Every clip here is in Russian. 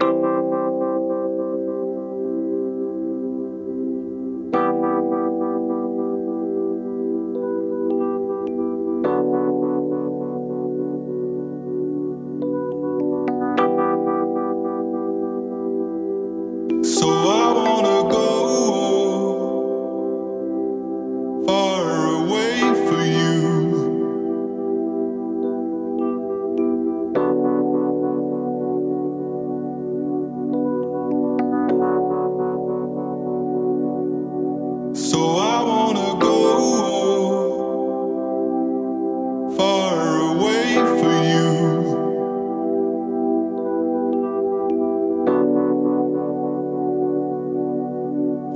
you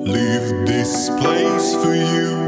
Leave this place for you.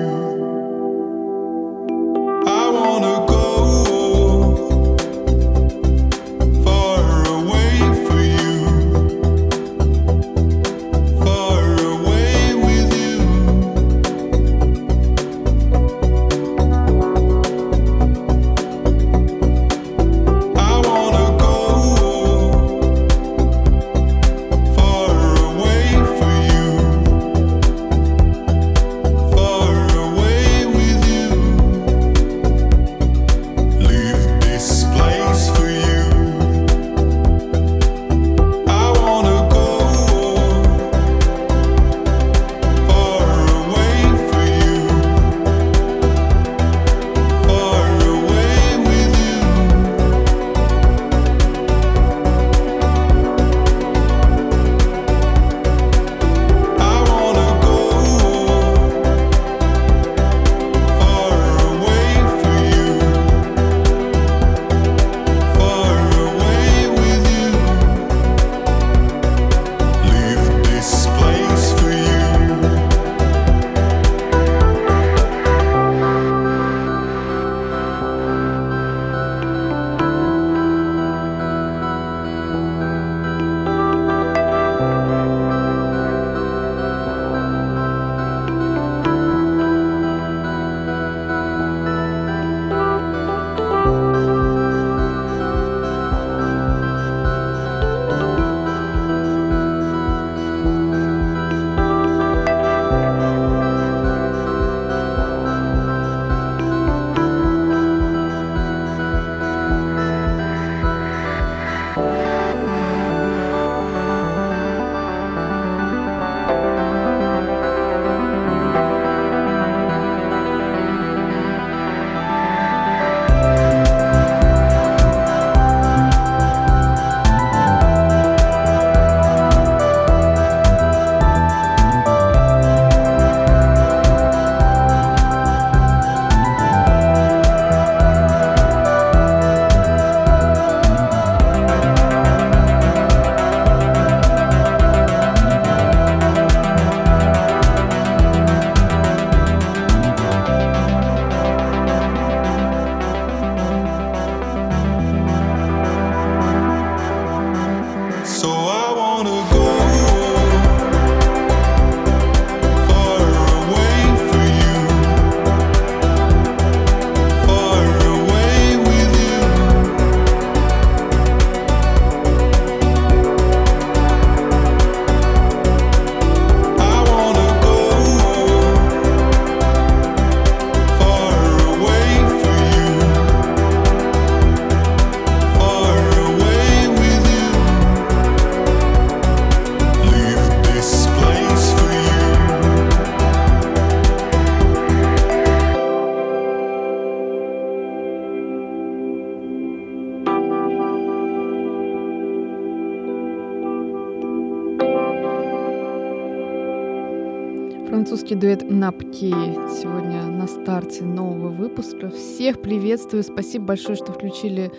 Дуэт Напки сегодня на старте нового выпуска. Всех приветствую. Спасибо большое, что включили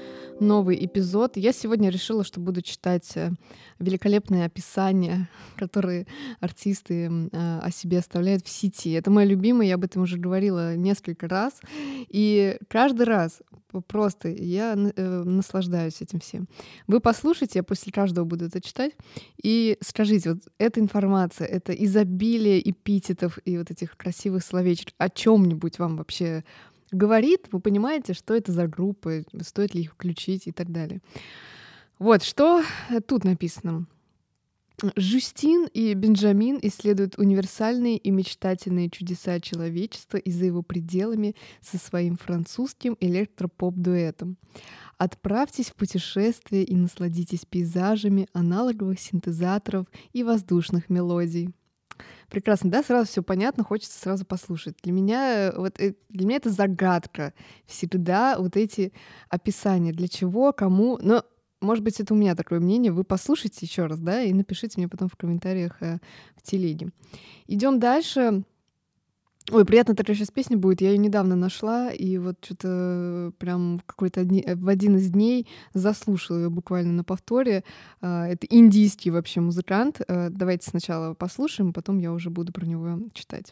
новый эпизод. Я сегодня решила, что буду читать э, великолепные описания, которые артисты э, о себе оставляют в сети. Это мое любимое, я об этом уже говорила несколько раз. И каждый раз просто я э, наслаждаюсь этим всем. Вы послушайте, я после каждого буду это читать, и скажите, вот эта информация, это изобилие эпитетов и вот этих красивых словечек о чем-нибудь вам вообще говорит, вы понимаете, что это за группы, стоит ли их включить и так далее. Вот, что тут написано. Жюстин и Бенджамин исследуют универсальные и мечтательные чудеса человечества и за его пределами со своим французским электропоп-дуэтом. Отправьтесь в путешествие и насладитесь пейзажами аналоговых синтезаторов и воздушных мелодий. Прекрасно, да, сразу все понятно, хочется сразу послушать. Для меня вот э, для меня это загадка всегда вот эти описания, для чего, кому. Но может быть, это у меня такое мнение. Вы послушайте еще раз, да, и напишите мне потом в комментариях э, в телеге. Идем дальше. Ой, приятно такая сейчас песня будет. Я ее недавно нашла, и вот что-то прям какой-то одни, в один из дней заслушала ее буквально на повторе. Э, это индийский вообще музыкант. Э, давайте сначала послушаем, потом я уже буду про него читать.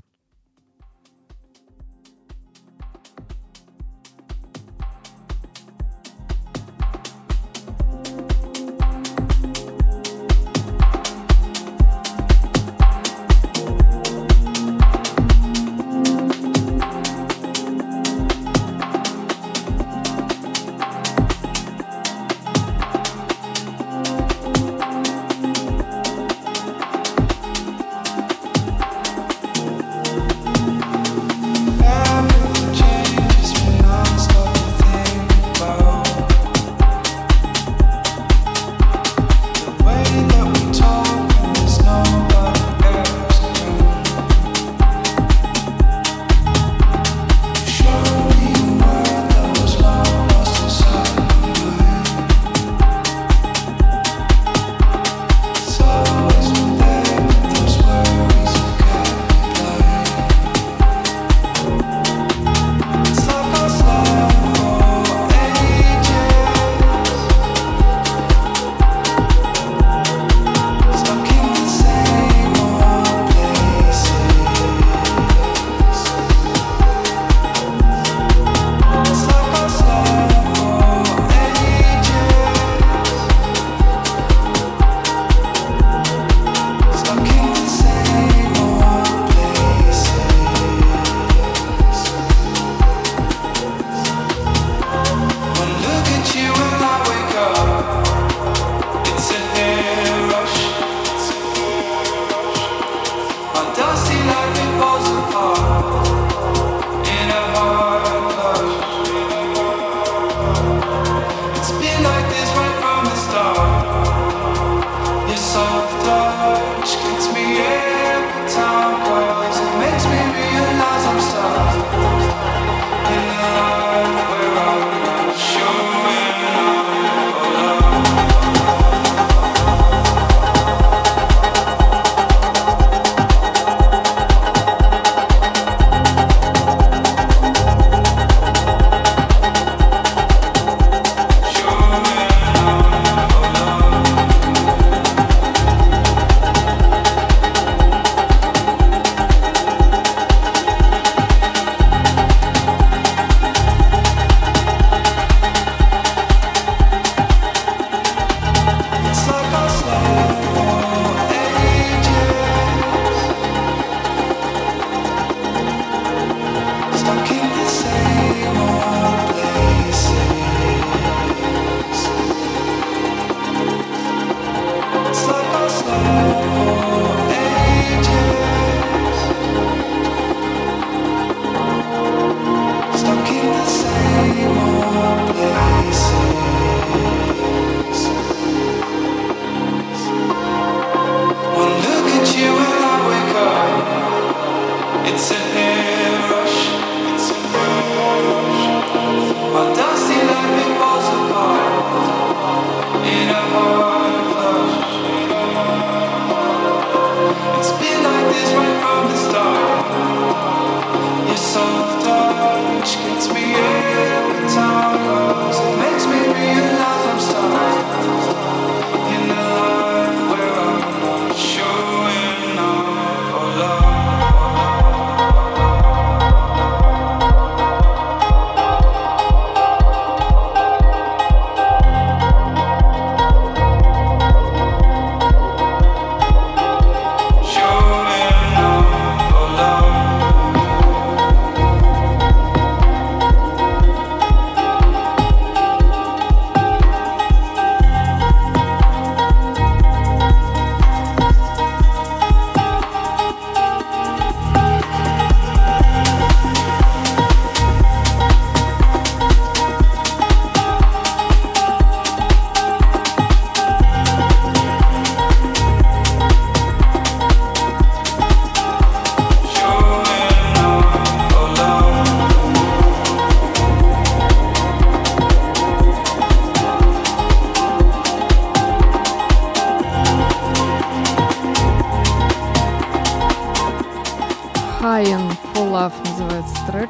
Love называется трек.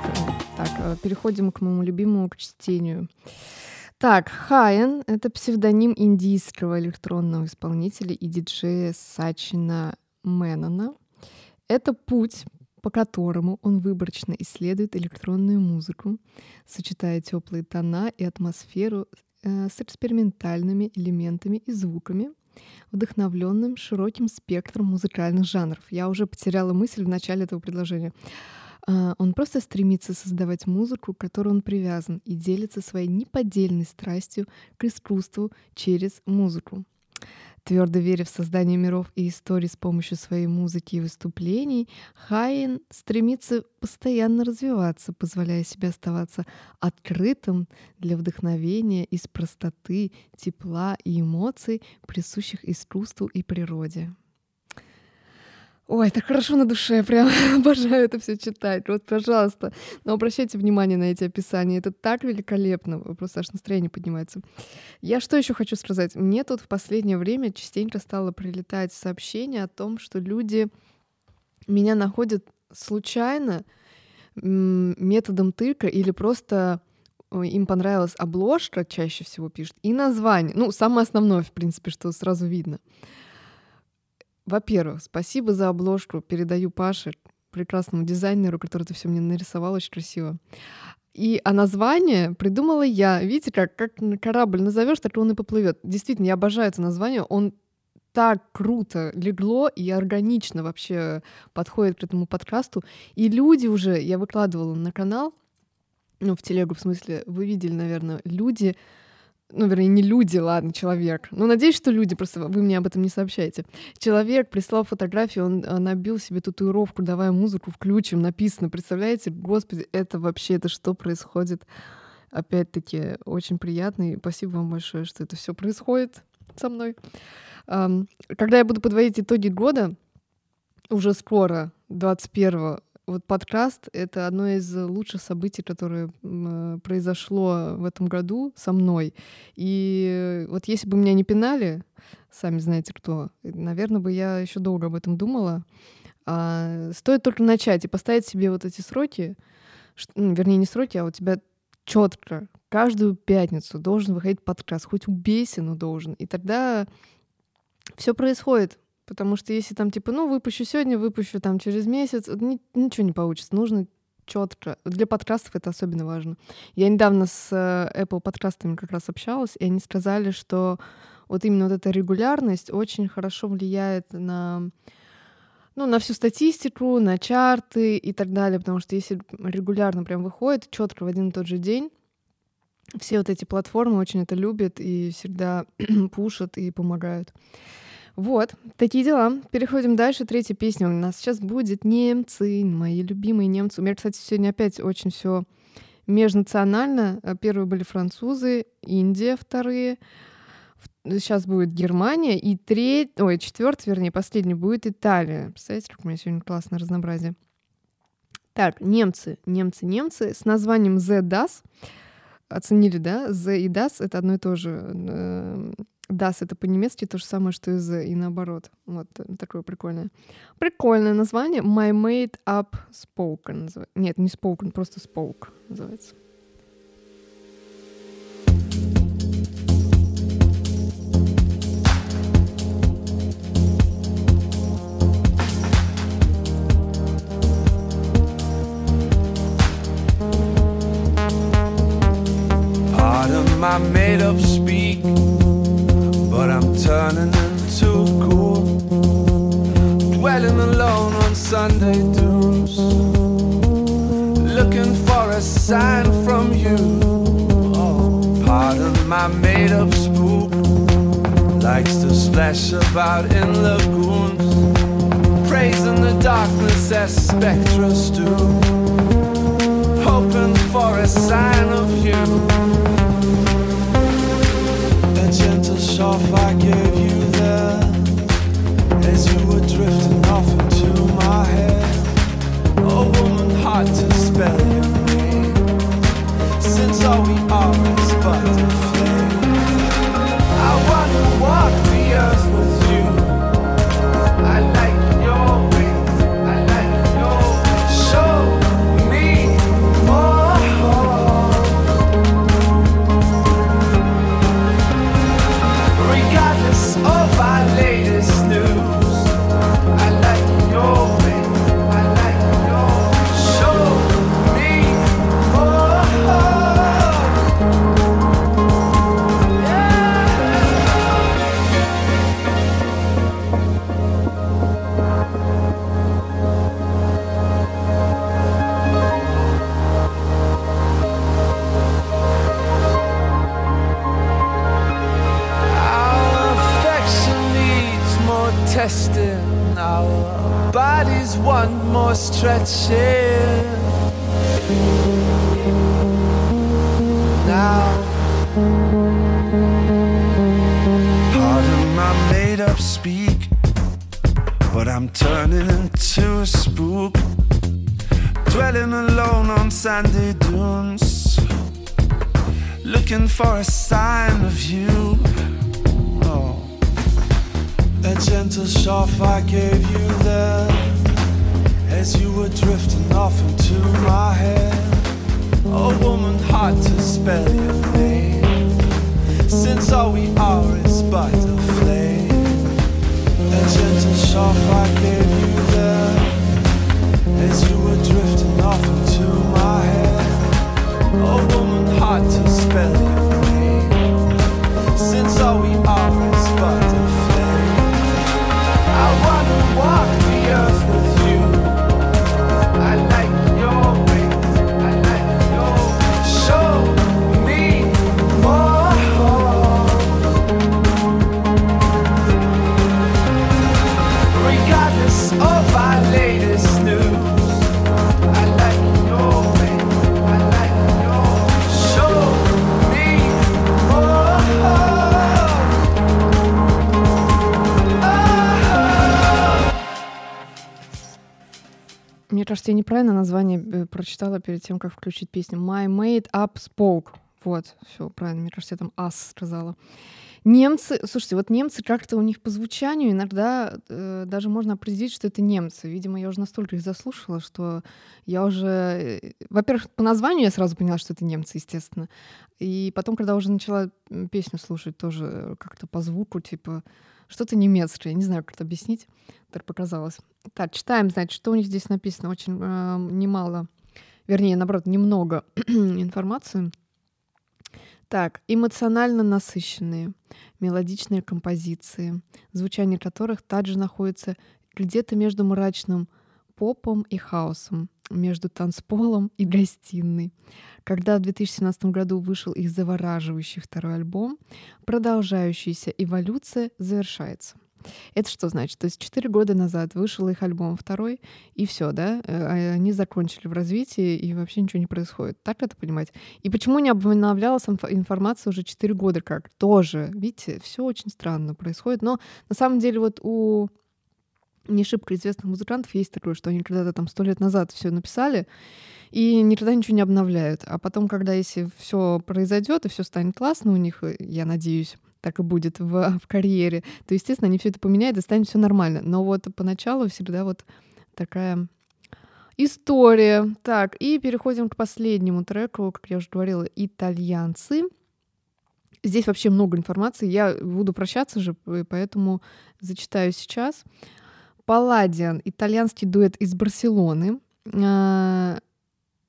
Так, э, переходим к моему любимому, к чтению. Так, Хаен — это псевдоним индийского электронного исполнителя и диджея Сачина Мэннона. Это путь, по которому он выборочно исследует электронную музыку, сочетая теплые тона и атмосферу э, с экспериментальными элементами и звуками, вдохновленным широким спектром музыкальных жанров. Я уже потеряла мысль в начале этого предложения. А, он просто стремится создавать музыку, к которой он привязан, и делится своей неподдельной страстью к искусству через музыку. Твердо веря в создание миров и историй с помощью своей музыки и выступлений, Хайен стремится постоянно развиваться, позволяя себе оставаться открытым для вдохновения из простоты, тепла и эмоций, присущих искусству и природе. Ой, так хорошо на душе, прям обожаю это все читать. Вот, пожалуйста, но обращайте внимание на эти описания. Это так великолепно, просто аж настроение поднимается. Я что еще хочу сказать? Мне тут в последнее время частенько стало прилетать сообщение о том, что люди меня находят случайно методом тыка или просто им понравилась обложка, чаще всего пишут, и название. Ну, самое основное, в принципе, что сразу видно. Во-первых, спасибо за обложку. Передаю Паше, прекрасному дизайнеру, который это все мне нарисовал очень красиво. И а название придумала я. Видите, как, как корабль назовешь, так он и поплывет. Действительно, я обожаю это название. Он так круто легло и органично вообще подходит к этому подкасту. И люди уже, я выкладывала на канал, ну, в телегу, в смысле, вы видели, наверное, люди ну, вернее, не люди, ладно, человек. Ну, надеюсь, что люди, просто вы мне об этом не сообщаете. Человек прислал фотографию, он э, набил себе татуировку, давай музыку включим, написано, представляете? Господи, это вообще, это что происходит? Опять-таки, очень приятно, и спасибо вам большое, что это все происходит со мной. Когда я буду подводить итоги года, уже скоро, 21 вот подкаст — это одно из лучших событий, которое э, произошло в этом году со мной. И вот если бы меня не пинали, сами знаете кто, наверное, бы я еще долго об этом думала. А, стоит только начать и поставить себе вот эти сроки, ну, вернее, не сроки, а у тебя четко каждую пятницу должен выходить подкаст, хоть убейся, но должен. И тогда все происходит. Потому что если там типа, ну, выпущу сегодня, выпущу там через месяц, ни, ничего не получится. Нужно четко. Для подкастов это особенно важно. Я недавно с э, Apple подкастами как раз общалась, и они сказали, что вот именно вот эта регулярность очень хорошо влияет на ну, на всю статистику, на чарты и так далее, потому что если регулярно прям выходит четко в один и тот же день, все вот эти платформы очень это любят и всегда пушат и помогают. Вот, такие дела. Переходим дальше. Третья песня у нас сейчас будет «Немцы», мои любимые немцы. У меня, кстати, сегодня опять очень все межнационально. Э, первые были французы, Индия вторые. Сейчас будет Германия. И треть, ой, четвертый, вернее, последний будет Италия. Представляете, как у меня сегодня классное разнообразие. Так, немцы, немцы, немцы с названием «The Das». Оценили, да? «The» и «Das» — это одно и то же э, Das — это по-немецки то же самое, что и the, и наоборот. Вот э, такое прикольное. Прикольное название. My Made Up Spoken. Называется. Нет, не Spoken, просто Spoke называется. my made up speak but I'm turning into cool. Dwelling alone on Sunday dunes, looking for a sign from you. Oh, pardon my made up spook, likes to splash about in lagoons, praising the darkness as spectres do, hoping for a sign of you spell our bodies want more stretching. Now, pardon my made up speak, but I'm turning into a spook, dwelling alone on sandy dunes, looking for a sign of you. That gentle shove I gave you there As you were drifting off into my head. A woman hard to spell your name. Since all we are is but a flame. That gentle shove I gave неправильно название э, прочитала перед тем, как включить песню. My mate up spoke. Вот, все правильно. Мне кажется, я там ас сказала. Немцы, слушайте, вот немцы как-то у них по звучанию иногда э, даже можно определить, что это немцы. Видимо, я уже настолько их заслушала, что я уже, э, во-первых, по названию я сразу поняла, что это немцы, естественно. И потом, когда уже начала песню слушать, тоже как-то по звуку, типа что-то немецкое, не знаю, как это объяснить, так показалось. Так, читаем, значит, что у них здесь написано. Очень э, немало, вернее, наоборот, немного информации. Так, эмоционально насыщенные, мелодичные композиции, звучание которых также находится где-то между мрачным попом и хаосом, между танцполом и гостиной. Когда в 2017 году вышел их завораживающий второй альбом, продолжающаяся эволюция завершается. Это что значит? То есть четыре года назад вышел их альбом второй, и все, да? Э, а Они закончили в развитии, и вообще ничего не происходит. Так это понимать? И почему не обновлялась инф- информация уже четыре года как? Тоже, видите, все очень странно происходит. Но на самом деле вот у не шибко известных музыкантов есть такое, что они когда-то там сто лет назад все написали, и никогда ничего не обновляют. А потом, когда если все произойдет и все станет классно у них, я надеюсь, так и будет в, в карьере, то, естественно, они все это поменяют и станет все нормально. Но вот поначалу всегда вот такая история. Так, и переходим к последнему треку, как я уже говорила, «Итальянцы». Здесь вообще много информации. Я буду прощаться же, поэтому зачитаю сейчас. Палладиан, итальянский дуэт из Барселоны. А,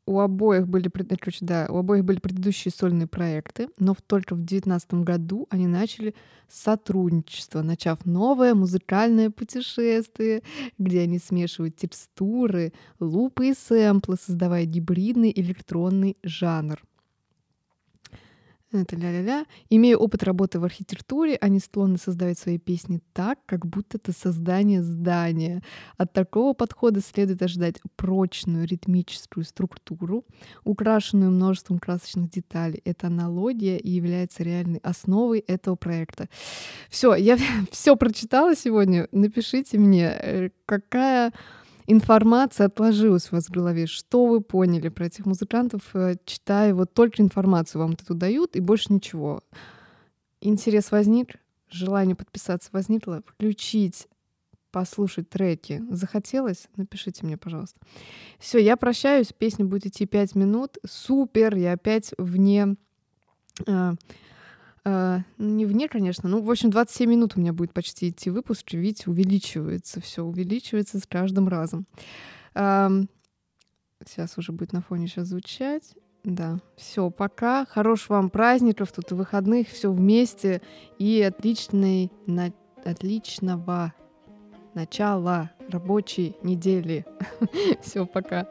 У обоих были, э, короче, да, у обоих были предыдущие сольные проекты, но только в 2019 году они начали сотрудничество, начав новое музыкальное путешествие, где они смешивают текстуры, лупы и сэмплы, создавая гибридный электронный жанр. Это ля-ля-ля. Имея опыт работы в архитектуре, они склонны создавать свои песни так, как будто это создание здания. От такого подхода следует ожидать прочную ритмическую структуру, украшенную множеством красочных деталей. Это аналогия и является реальной основой этого проекта. Все, я все прочитала сегодня. Напишите мне, э, какая информация отложилась у вас в голове, что вы поняли про этих музыкантов, э, читая вот только информацию вам тут дают и больше ничего. Интерес возник, желание подписаться возникло, включить, послушать треки захотелось, напишите мне, пожалуйста. Все, я прощаюсь, песня будет идти 5 минут, супер, я опять вне э, э, не вне, конечно. Ну, в общем, 27 минут у меня будет почти идти выпуск. Видите, увеличивается все, увеличивается с каждым разом. Ам, Сейчас уже будет на фоне сейчас звучать. Да, все, пока. Хороших вам праздников, тут и выходных, все вместе. И отличной, на- отличного начала рабочей недели. Все, пока.